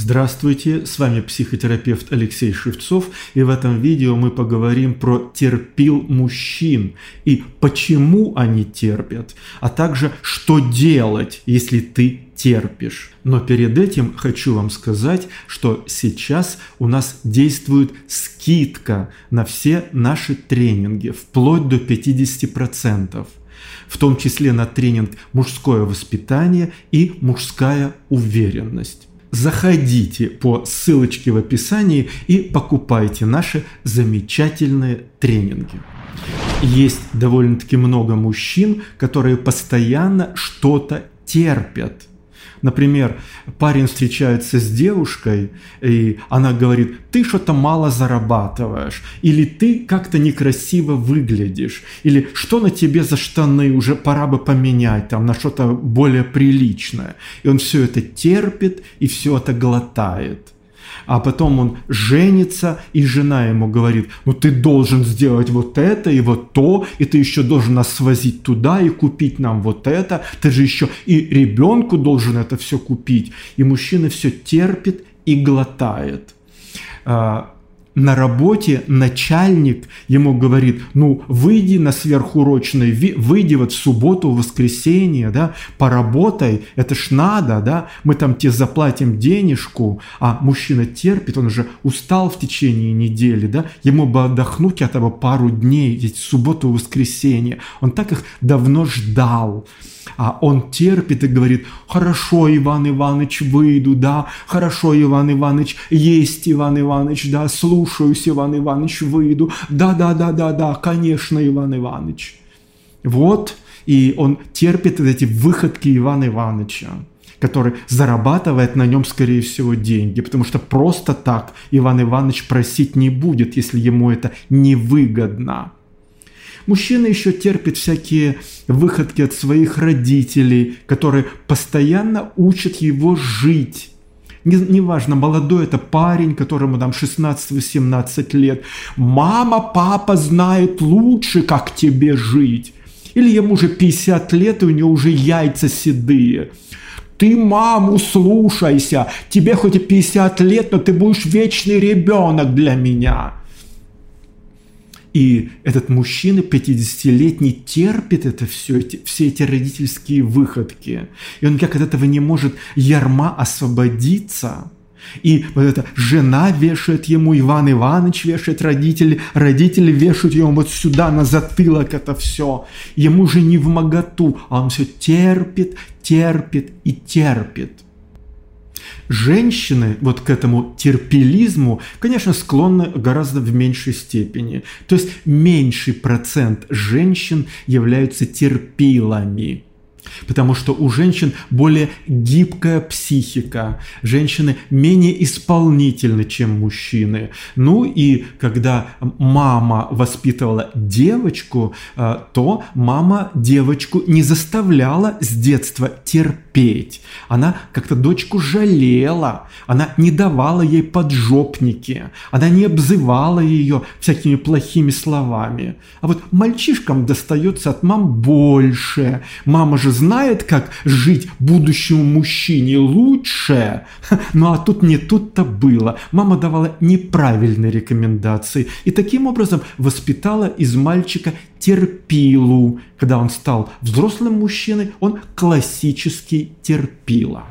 Здравствуйте, с вами психотерапевт Алексей Шевцов, и в этом видео мы поговорим про терпил мужчин и почему они терпят, а также что делать, если ты терпишь. Но перед этим хочу вам сказать, что сейчас у нас действует скидка на все наши тренинги, вплоть до 50% в том числе на тренинг «Мужское воспитание» и «Мужская уверенность» заходите по ссылочке в описании и покупайте наши замечательные тренинги. Есть довольно-таки много мужчин, которые постоянно что-то терпят. Например, парень встречается с девушкой, и она говорит, ты что-то мало зарабатываешь, или ты как-то некрасиво выглядишь, или что на тебе за штаны, уже пора бы поменять там на что-то более приличное. И он все это терпит и все это глотает а потом он женится, и жена ему говорит, ну ты должен сделать вот это и вот то, и ты еще должен нас свозить туда и купить нам вот это, ты же еще и ребенку должен это все купить. И мужчина все терпит и глотает а, на работе начальник ему говорит, ну, выйди на сверхурочный, выйди вот в субботу, в воскресенье, да, поработай, это ж надо, да, мы там тебе заплатим денежку, а мужчина терпит, он уже устал в течение недели, да, ему бы отдохнуть хотя бы пару дней, ведь субботу, воскресенье, он так их давно ждал, а он терпит и говорит, хорошо, Иван Иванович, выйду, да, хорошо, Иван Иванович, есть, Иван Иванович, да, слушаюсь, Иван Иванович, выйду, да-да-да-да-да, конечно, Иван Иванович. Вот, и он терпит эти выходки Ивана Ивановича который зарабатывает на нем, скорее всего, деньги, потому что просто так Иван Иванович просить не будет, если ему это невыгодно. Мужчина еще терпит всякие выходки от своих родителей, которые постоянно учат его жить. Неважно, не молодой это парень, которому там 16-18 лет. Мама, папа знает лучше, как тебе жить. Или ему уже 50 лет, и у него уже яйца седые. Ты маму слушайся, тебе хоть и 50 лет, но ты будешь вечный ребенок для меня. И этот мужчина 50-летний терпит это все, эти, все эти родительские выходки. И он как от этого не может ярма освободиться. И вот эта жена вешает ему, Иван Иванович вешает родители, родители вешают ему вот сюда на затылок это все. Ему же не в моготу, а он все терпит, терпит и терпит. Женщины вот к этому терпелизму, конечно, склонны гораздо в меньшей степени. То есть меньший процент женщин являются терпилами потому что у женщин более гибкая психика, женщины менее исполнительны, чем мужчины. Ну и когда мама воспитывала девочку, э, то мама девочку не заставляла с детства терпеть. Она как-то дочку жалела, она не давала ей поджопники, она не обзывала ее всякими плохими словами. А вот мальчишкам достается от мам больше. Мама же знает, как жить будущему мужчине лучше. Ну а тут не тут-то было. Мама давала неправильные рекомендации. И таким образом воспитала из мальчика терпилу. Когда он стал взрослым мужчиной, он классический терпила.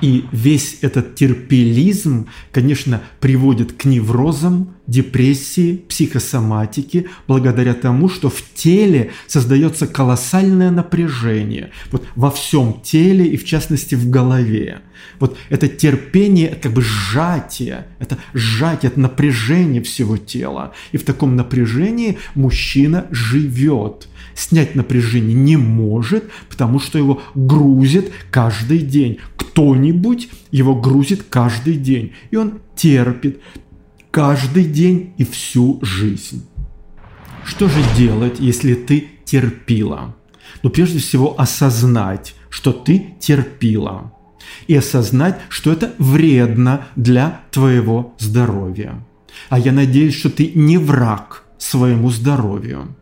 И весь этот терпелизм, конечно, приводит к неврозам, депрессии, психосоматике, благодаря тому, что в теле создается колоссальное напряжение. Вот во всем теле и в частности в голове. Вот это терпение, это как бы сжатие, это сжатие, это напряжение всего тела. И в таком напряжении мужчина живет – снять напряжение не может, потому что его грузит каждый день. Кто-нибудь его грузит каждый день. И он терпит каждый день и всю жизнь. Что же делать, если ты терпила? Ну, прежде всего, осознать, что ты терпила. И осознать, что это вредно для твоего здоровья. А я надеюсь, что ты не враг своему здоровью.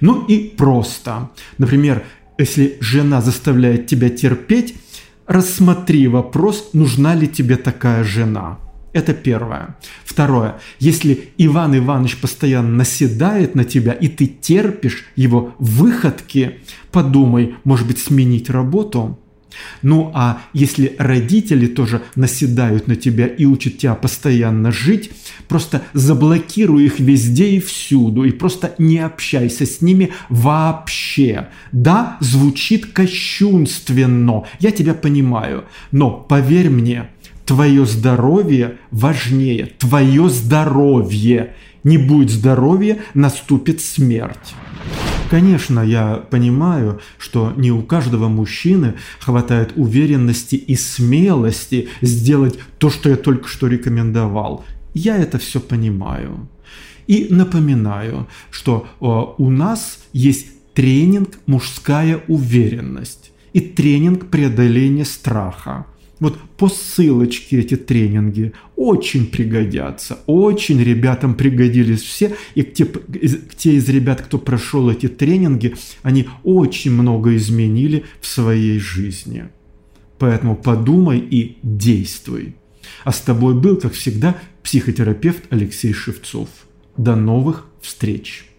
Ну и просто. Например, если жена заставляет тебя терпеть, рассмотри вопрос, нужна ли тебе такая жена. Это первое. Второе. Если Иван Иванович постоянно наседает на тебя, и ты терпишь его выходки, подумай, может быть, сменить работу? Ну а если родители тоже наседают на тебя и учат тебя постоянно жить, просто заблокируй их везде и всюду, и просто не общайся с ними вообще. Да, звучит кощунственно, я тебя понимаю, но поверь мне, твое здоровье важнее, твое здоровье. Не будет здоровья, наступит смерть. Конечно, я понимаю, что не у каждого мужчины хватает уверенности и смелости сделать то, что я только что рекомендовал. Я это все понимаю. И напоминаю, что э, у нас есть тренинг «Мужская уверенность» и тренинг преодоления страха. Вот по ссылочке эти тренинги очень пригодятся, очень ребятам пригодились все, и те, те из ребят, кто прошел эти тренинги, они очень много изменили в своей жизни. Поэтому подумай и действуй. А с тобой был, как всегда, психотерапевт Алексей Шевцов. До новых встреч!